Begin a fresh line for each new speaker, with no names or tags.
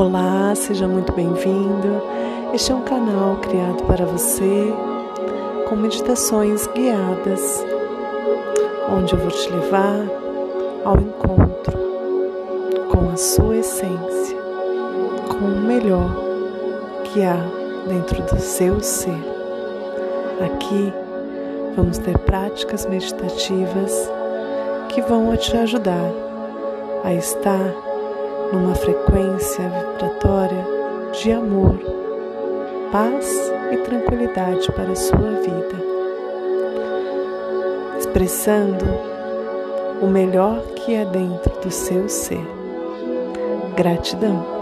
Olá, seja muito bem-vindo. Este é um canal criado para você com meditações guiadas, onde eu vou te levar ao encontro com a sua essência, com o melhor que há dentro do seu ser. Aqui vamos ter práticas meditativas que vão te ajudar a estar numa frequência de amor, paz e tranquilidade para a sua vida, expressando o melhor que é dentro do seu ser. Gratidão.